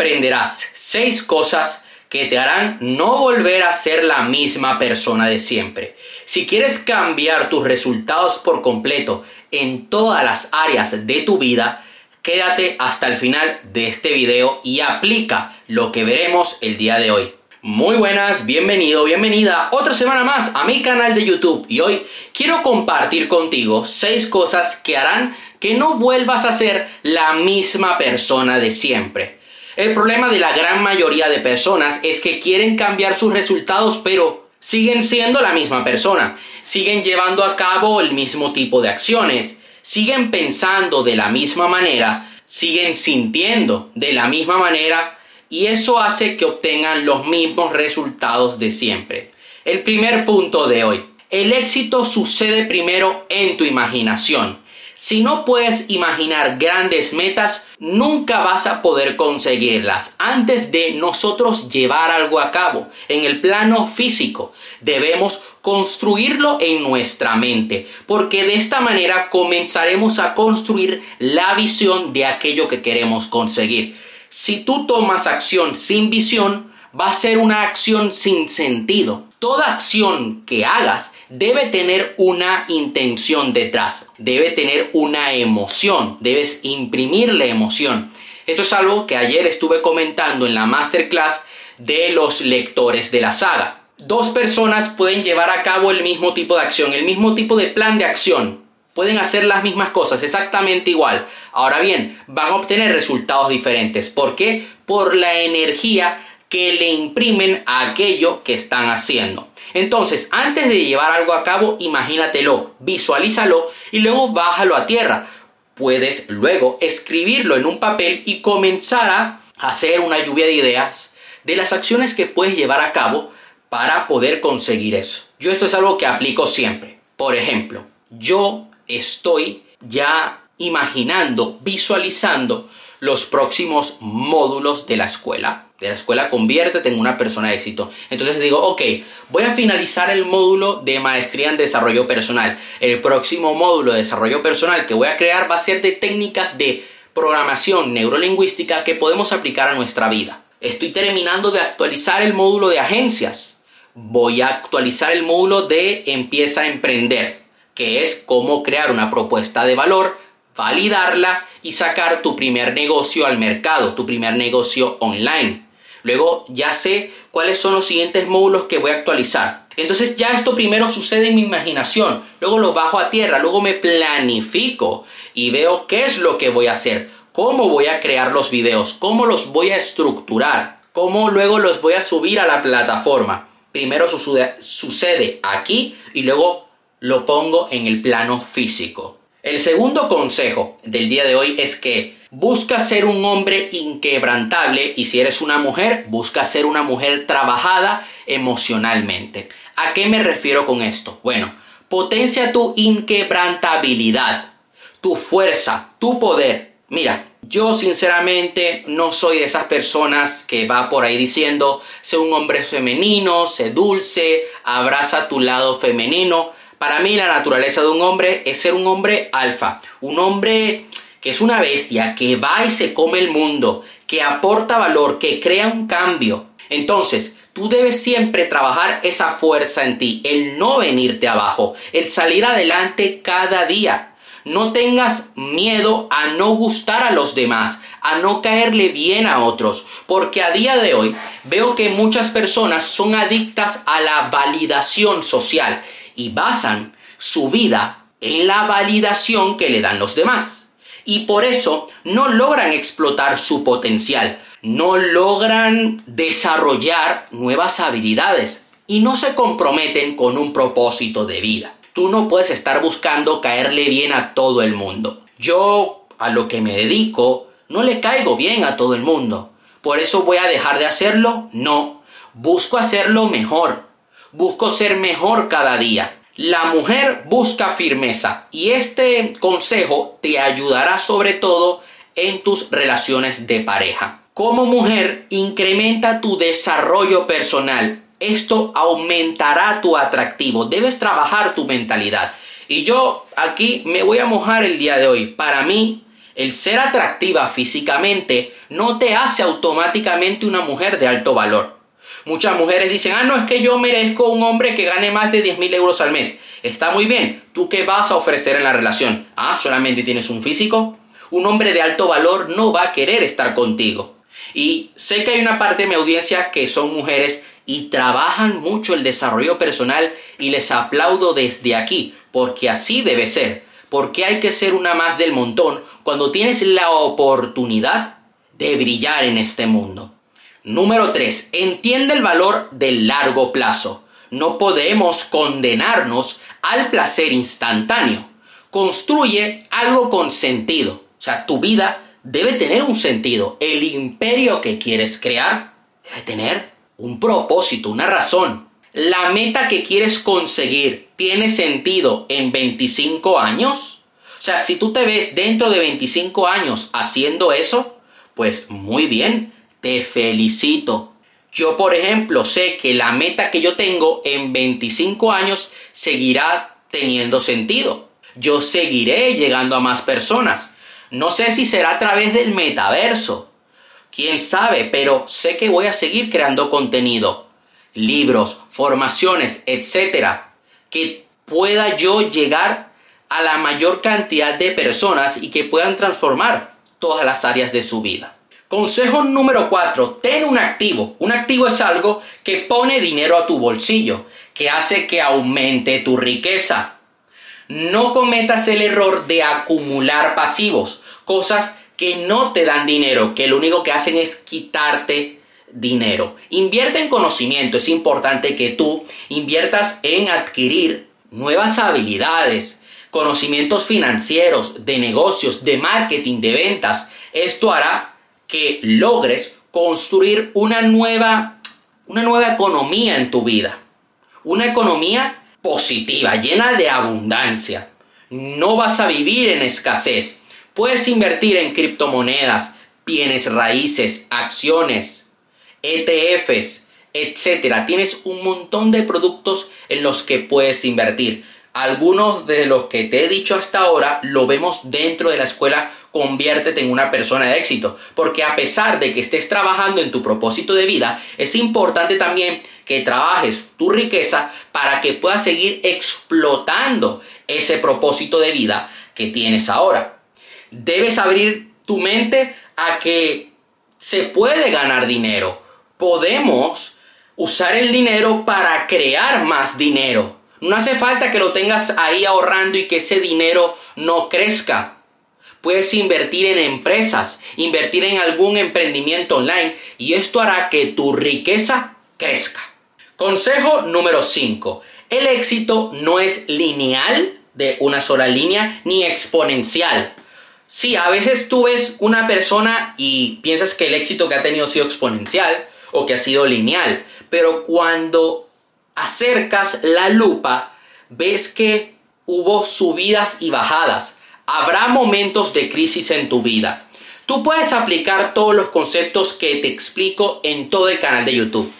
aprenderás seis cosas que te harán no volver a ser la misma persona de siempre. Si quieres cambiar tus resultados por completo en todas las áreas de tu vida, quédate hasta el final de este video y aplica lo que veremos el día de hoy. Muy buenas, bienvenido, bienvenida otra semana más a mi canal de YouTube y hoy quiero compartir contigo seis cosas que harán que no vuelvas a ser la misma persona de siempre. El problema de la gran mayoría de personas es que quieren cambiar sus resultados pero siguen siendo la misma persona, siguen llevando a cabo el mismo tipo de acciones, siguen pensando de la misma manera, siguen sintiendo de la misma manera y eso hace que obtengan los mismos resultados de siempre. El primer punto de hoy. El éxito sucede primero en tu imaginación. Si no puedes imaginar grandes metas, nunca vas a poder conseguirlas. Antes de nosotros llevar algo a cabo en el plano físico, debemos construirlo en nuestra mente, porque de esta manera comenzaremos a construir la visión de aquello que queremos conseguir. Si tú tomas acción sin visión, va a ser una acción sin sentido. Toda acción que hagas debe tener una intención detrás, debe tener una emoción, debes imprimirle emoción. Esto es algo que ayer estuve comentando en la masterclass de los lectores de la saga. Dos personas pueden llevar a cabo el mismo tipo de acción, el mismo tipo de plan de acción. Pueden hacer las mismas cosas exactamente igual. Ahora bien, van a obtener resultados diferentes. ¿Por qué? Por la energía que le imprimen a aquello que están haciendo. Entonces, antes de llevar algo a cabo, imagínatelo, visualízalo y luego bájalo a tierra. Puedes luego escribirlo en un papel y comenzar a hacer una lluvia de ideas de las acciones que puedes llevar a cabo para poder conseguir eso. Yo esto es algo que aplico siempre. Por ejemplo, yo estoy ya imaginando, visualizando los próximos módulos de la escuela de la escuela conviértete en una persona de éxito. Entonces digo, ok, voy a finalizar el módulo de maestría en desarrollo personal. El próximo módulo de desarrollo personal que voy a crear va a ser de técnicas de programación neurolingüística que podemos aplicar a nuestra vida. Estoy terminando de actualizar el módulo de agencias. Voy a actualizar el módulo de empieza a emprender, que es cómo crear una propuesta de valor validarla y sacar tu primer negocio al mercado, tu primer negocio online. Luego ya sé cuáles son los siguientes módulos que voy a actualizar. Entonces ya esto primero sucede en mi imaginación, luego lo bajo a tierra, luego me planifico y veo qué es lo que voy a hacer, cómo voy a crear los videos, cómo los voy a estructurar, cómo luego los voy a subir a la plataforma. Primero sucede, aquí y luego lo pongo en el plano físico. El segundo consejo del día de hoy es que busca ser un hombre inquebrantable y si eres una mujer, busca ser una mujer trabajada emocionalmente. ¿A qué me refiero con esto? Bueno, potencia tu inquebrantabilidad, tu fuerza, tu poder. Mira, yo sinceramente no soy de esas personas que va por ahí diciendo, sé un hombre femenino, sé dulce, abraza tu lado femenino. Para mí la naturaleza de un hombre es ser un hombre alfa, un hombre que es una bestia, que va y se come el mundo, que aporta valor, que crea un cambio. Entonces, tú debes siempre trabajar esa fuerza en ti, el no venirte abajo, el salir adelante cada día. No tengas miedo a no gustar a los demás, a no caerle bien a otros, porque a día de hoy veo que muchas personas son adictas a la validación social y basan su vida en la validación que le dan los demás. Y por eso no logran explotar su potencial, no logran desarrollar nuevas habilidades y no se comprometen con un propósito de vida. Tú no puedes estar buscando caerle bien a todo el mundo. Yo, a lo que me dedico, no le caigo bien a todo el mundo. ¿Por eso voy a dejar de hacerlo? No. Busco hacerlo mejor. Busco ser mejor cada día. La mujer busca firmeza y este consejo te ayudará sobre todo en tus relaciones de pareja. Como mujer, incrementa tu desarrollo personal. Esto aumentará tu atractivo. Debes trabajar tu mentalidad. Y yo aquí me voy a mojar el día de hoy. Para mí, El ser atractiva físicamente no te hace automáticamente una mujer de alto valor. Muchas mujeres dicen, ah, no, es que yo merezco un hombre que gane más de 10 mil euros al mes. Está muy bien. ¿Tú qué vas a ofrecer en la relación? Ah, solamente tienes un físico. Un hombre de alto valor no va a querer estar contigo. Y sé que hay una parte de mi audiencia que son mujeres y trabajan mucho el desarrollo personal y les aplaudo desde aquí, porque así debe ser. Porque hay que ser una más del montón cuando tienes la oportunidad de brillar en este mundo. Número 3. Entiende el valor del largo plazo. No podemos condenarnos al placer instantáneo. Construye algo con sentido. O sea, tu vida debe tener un sentido. El imperio que quieres crear debe tener un propósito, una razón. La meta que quieres conseguir tiene sentido en 25 años. O sea, si tú te ves dentro de 25 años haciendo eso, pues muy bien, te felicito. Yo, por ejemplo, sé que la meta que yo tengo en 25 años seguirá teniendo sentido. Yo seguiré llegando a más personas. No sé si será a través del metaverso. Quién sabe, pero sé que voy a seguir creando contenido. Libros, formaciones, etcétera. Que pueda yo llegar a la mayor cantidad de personas y que puedan transformar todas las áreas de su vida. Consejo número 4. Ten un activo. Un activo es algo que pone dinero a tu bolsillo, que hace que aumente tu riqueza. No cometas el error de acumular pasivos, cosas que no te dan dinero, que lo único que hacen es quitarte dinero. Invierte en conocimiento. Es importante que tú inviertas en adquirir nuevas habilidades, conocimientos financieros, de negocios, de marketing, de ventas. Esto hará que logres construir una nueva, una nueva economía en tu vida. Una economía positiva, llena de abundancia. No vas a vivir en escasez. Puedes invertir en criptomonedas, bienes raíces, acciones, ETFs, etc. Tienes un montón de productos en los que puedes invertir. Algunos de los que te he dicho hasta ahora lo vemos dentro de la escuela Conviértete en una persona de éxito. Porque a pesar de que estés trabajando en tu propósito de vida, es importante también que trabajes tu riqueza para que puedas seguir explotando ese propósito de vida que tienes ahora. Debes abrir tu mente a que se puede ganar dinero. Podemos usar el dinero para crear más dinero. No hace falta que lo tengas ahí ahorrando y que ese dinero no crezca. Puedes invertir en empresas, invertir en algún emprendimiento online y esto hará que tu riqueza crezca. Consejo número 5. El éxito no es lineal de una sola línea ni exponencial. Sí, a veces tú ves una persona y piensas que el éxito que ha tenido ha sido exponencial o que ha sido lineal, pero cuando acercas la lupa, ves que hubo subidas y bajadas. Habrá momentos de crisis en tu vida. Tú puedes aplicar todos los conceptos que te explico en todo el canal de YouTube.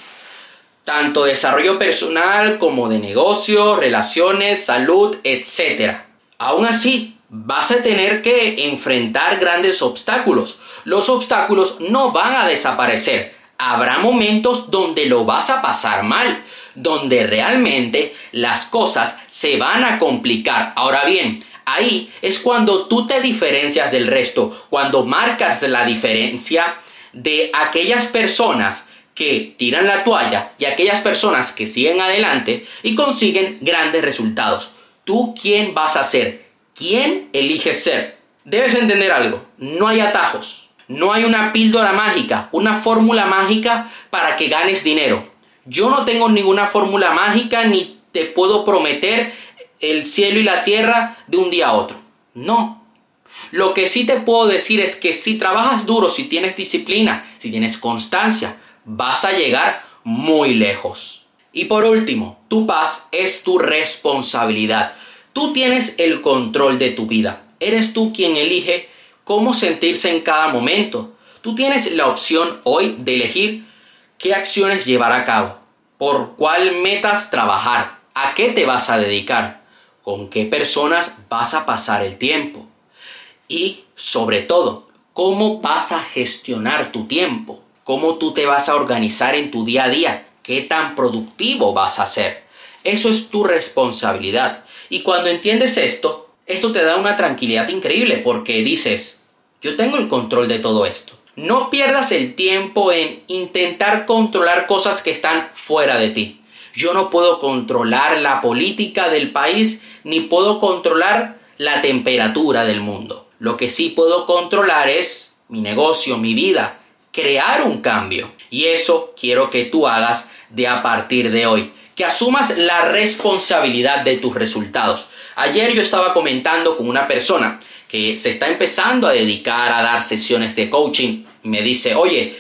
Tanto desarrollo personal como de negocio, relaciones, salud, etc. Aún así, vas a tener que enfrentar grandes obstáculos. Los obstáculos no van a desaparecer. Habrá momentos donde lo vas a pasar mal donde realmente las cosas se van a complicar. Ahora bien, ahí es cuando tú te diferencias del resto, cuando marcas la diferencia de aquellas personas que tiran la toalla y aquellas personas que siguen adelante y consiguen grandes resultados. ¿Tú quién vas a ser? ¿Quién eliges ser? Debes entender algo, no hay atajos, no hay una píldora mágica, una fórmula mágica para que ganes dinero. Yo no tengo ninguna fórmula mágica ni te puedo prometer el cielo y la tierra de un día a otro. No. Lo que sí te puedo decir es que si trabajas duro, si tienes disciplina, si tienes constancia, vas a llegar muy lejos. Y por último, tu paz es tu responsabilidad. Tú tienes el control de tu vida. Eres tú quien elige cómo sentirse en cada momento. Tú tienes la opción hoy de elegir qué acciones llevar a cabo, por cuál metas trabajar, a qué te vas a dedicar, con qué personas vas a pasar el tiempo. Y sobre todo, cómo vas a gestionar tu tiempo, cómo tú te vas a organizar en tu día a día, qué tan productivo vas a ser. Eso es tu responsabilidad. Y cuando entiendes esto, esto te da una tranquilidad increíble porque dices, yo tengo el control de todo esto. No pierdas el tiempo en intentar controlar cosas que están fuera de ti. Yo no puedo controlar la política del país ni puedo controlar la temperatura del mundo. Lo que sí puedo controlar es mi negocio, mi vida, crear un cambio. Y eso quiero que tú hagas de a partir de hoy. Que asumas la responsabilidad de tus resultados. Ayer yo estaba comentando con una persona que se está empezando a dedicar a dar sesiones de coaching. Me dice, oye,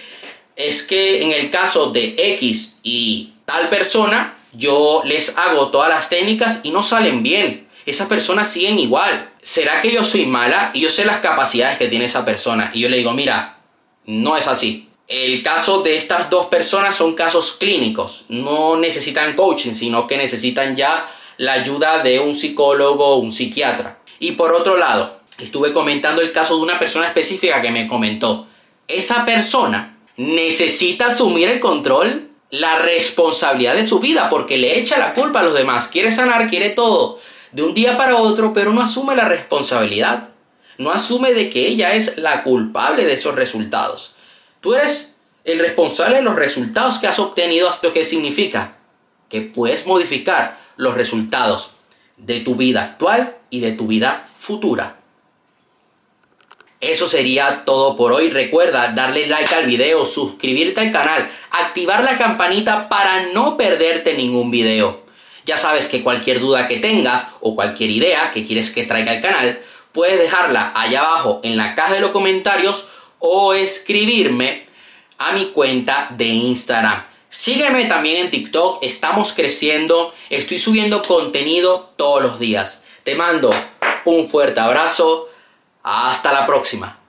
es que en el caso de X y tal persona, yo les hago todas las técnicas y no salen bien. Esas personas siguen igual. ¿Será que yo soy mala y yo sé las capacidades que tiene esa persona? Y yo le digo, mira, no es así. El caso de estas dos personas son casos clínicos. No necesitan coaching, sino que necesitan ya la ayuda de un psicólogo o un psiquiatra. Y por otro lado, estuve comentando el caso de una persona específica que me comentó, esa persona necesita asumir el control, la responsabilidad de su vida, porque le echa la culpa a los demás, quiere sanar, quiere todo, de un día para otro, pero no asume la responsabilidad, no asume de que ella es la culpable de esos resultados. Tú eres el responsable de los resultados que has obtenido, ¿esto qué significa? Que puedes modificar los resultados de tu vida actual y de tu vida futura. Eso sería todo por hoy. Recuerda darle like al video, suscribirte al canal, activar la campanita para no perderte ningún video. Ya sabes que cualquier duda que tengas o cualquier idea que quieres que traiga al canal, puedes dejarla allá abajo en la caja de los comentarios o escribirme a mi cuenta de Instagram. Sígueme también en TikTok, estamos creciendo, estoy subiendo contenido todos los días. Te mando un fuerte abrazo, hasta la próxima.